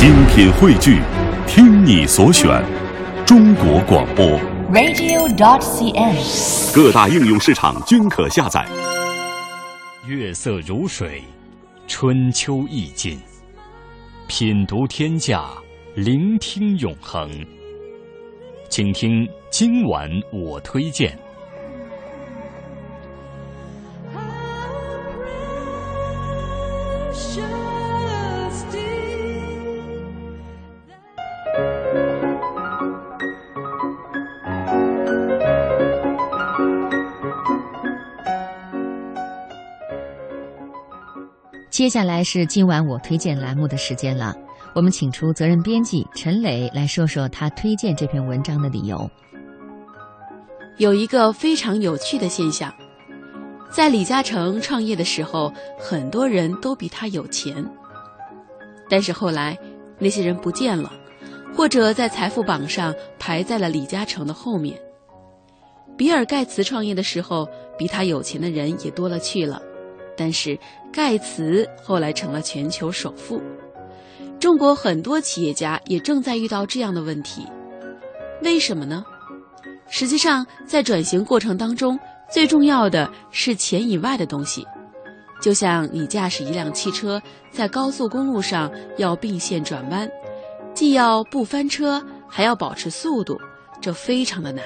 精品汇聚，听你所选，中国广播。radio.dot.cn，。各大应用市场均可下载。月色如水，春秋意境。品读天下，聆听永恒。请听今晚我推荐。接下来是今晚我推荐栏目的时间了，我们请出责任编辑陈磊来说说他推荐这篇文章的理由。有一个非常有趣的现象，在李嘉诚创业的时候，很多人都比他有钱，但是后来那些人不见了，或者在财富榜上排在了李嘉诚的后面。比尔盖茨创业的时候，比他有钱的人也多了去了。但是盖茨后来成了全球首富，中国很多企业家也正在遇到这样的问题，为什么呢？实际上，在转型过程当中，最重要的是钱以外的东西。就像你驾驶一辆汽车在高速公路上要并线转弯，既要不翻车，还要保持速度，这非常的难。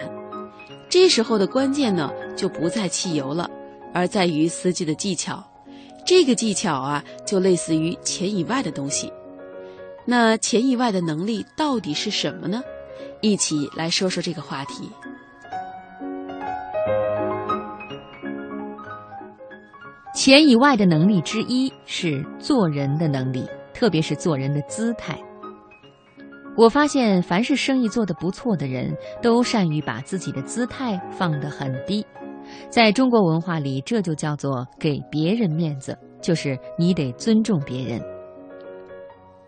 这时候的关键呢，就不在汽油了。而在于司机的技巧，这个技巧啊，就类似于钱以外的东西。那钱以外的能力到底是什么呢？一起来说说这个话题。钱以外的能力之一是做人的能力，特别是做人的姿态。我发现，凡是生意做得不错的人，都善于把自己的姿态放得很低。在中国文化里，这就叫做给别人面子，就是你得尊重别人。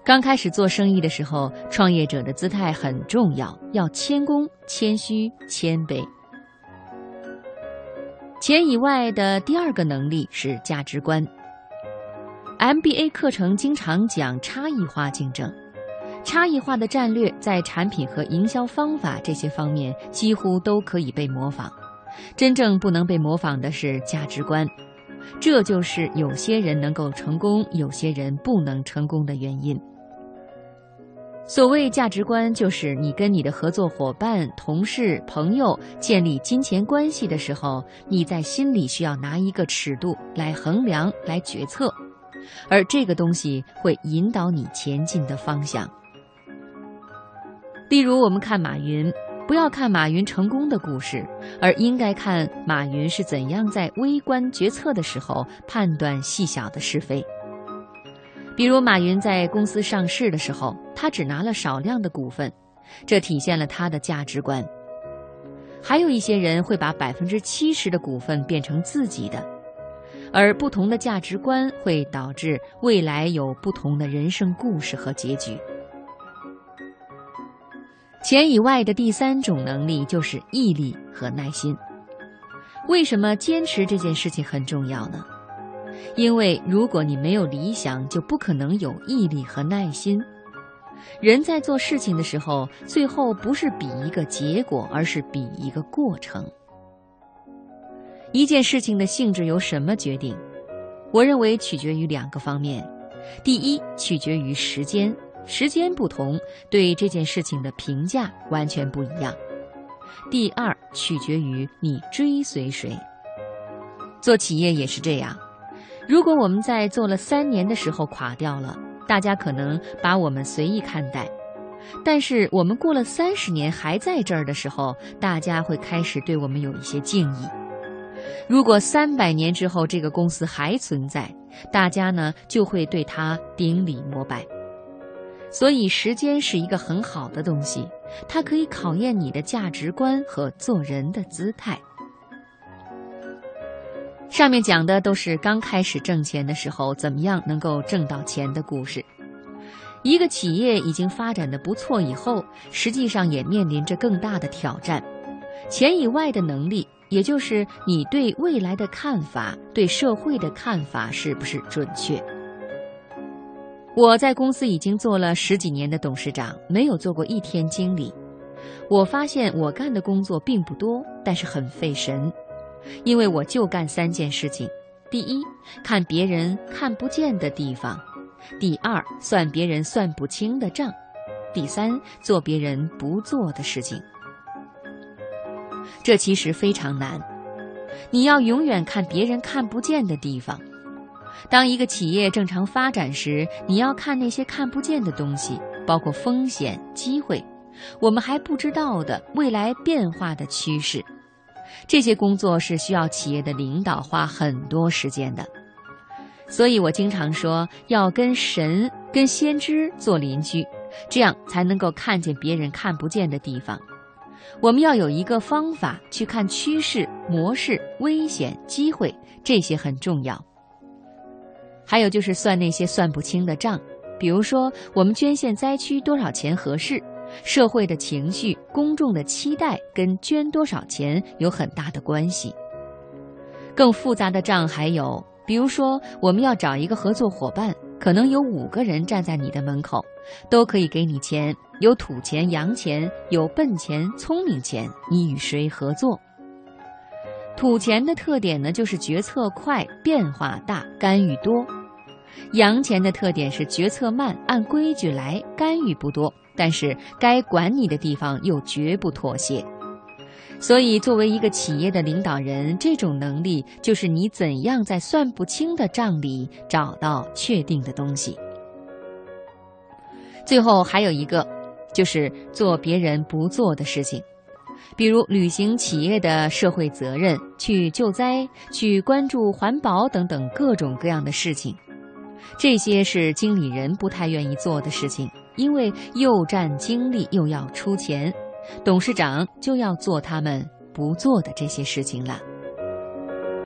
刚开始做生意的时候，创业者的姿态很重要，要谦恭、谦虚、谦卑。钱以外的第二个能力是价值观。MBA 课程经常讲差异化竞争，差异化的战略在产品和营销方法这些方面几乎都可以被模仿。真正不能被模仿的是价值观，这就是有些人能够成功，有些人不能成功的原因。所谓价值观，就是你跟你的合作伙伴、同事、朋友建立金钱关系的时候，你在心里需要拿一个尺度来衡量、来决策，而这个东西会引导你前进的方向。例如，我们看马云。不要看马云成功的故事，而应该看马云是怎样在微观决策的时候判断细小的是非。比如，马云在公司上市的时候，他只拿了少量的股份，这体现了他的价值观。还有一些人会把百分之七十的股份变成自己的，而不同的价值观会导致未来有不同的人生故事和结局。钱以外的第三种能力就是毅力和耐心。为什么坚持这件事情很重要呢？因为如果你没有理想，就不可能有毅力和耐心。人在做事情的时候，最后不是比一个结果，而是比一个过程。一件事情的性质由什么决定？我认为取决于两个方面。第一，取决于时间。时间不同，对这件事情的评价完全不一样。第二，取决于你追随谁。做企业也是这样，如果我们在做了三年的时候垮掉了，大家可能把我们随意看待；但是我们过了三十年还在这儿的时候，大家会开始对我们有一些敬意。如果三百年之后这个公司还存在，大家呢就会对它顶礼膜拜。所以，时间是一个很好的东西，它可以考验你的价值观和做人的姿态。上面讲的都是刚开始挣钱的时候怎么样能够挣到钱的故事。一个企业已经发展的不错以后，实际上也面临着更大的挑战。钱以外的能力，也就是你对未来的看法、对社会的看法是不是准确？我在公司已经做了十几年的董事长，没有做过一天经理。我发现我干的工作并不多，但是很费神，因为我就干三件事情：第一，看别人看不见的地方；第二，算别人算不清的账；第三，做别人不做的事情。这其实非常难，你要永远看别人看不见的地方。当一个企业正常发展时，你要看那些看不见的东西，包括风险、机会。我们还不知道的未来变化的趋势，这些工作是需要企业的领导花很多时间的。所以我经常说，要跟神、跟先知做邻居，这样才能够看见别人看不见的地方。我们要有一个方法去看趋势、模式、危险、机会，这些很重要。还有就是算那些算不清的账，比如说我们捐献灾区多少钱合适。社会的情绪、公众的期待跟捐多少钱有很大的关系。更复杂的账还有，比如说我们要找一个合作伙伴，可能有五个人站在你的门口，都可以给你钱，有土钱、洋钱，有笨钱、聪明钱，你与谁合作？土钱的特点呢，就是决策快、变化大、干预多；洋钱的特点是决策慢、按规矩来、干预不多。但是该管你的地方又绝不妥协，所以作为一个企业的领导人，这种能力就是你怎样在算不清的账里找到确定的东西。最后还有一个，就是做别人不做的事情，比如履行企业的社会责任，去救灾、去关注环保等等各种各样的事情，这些是经理人不太愿意做的事情。因为又占精力又要出钱，董事长就要做他们不做的这些事情了。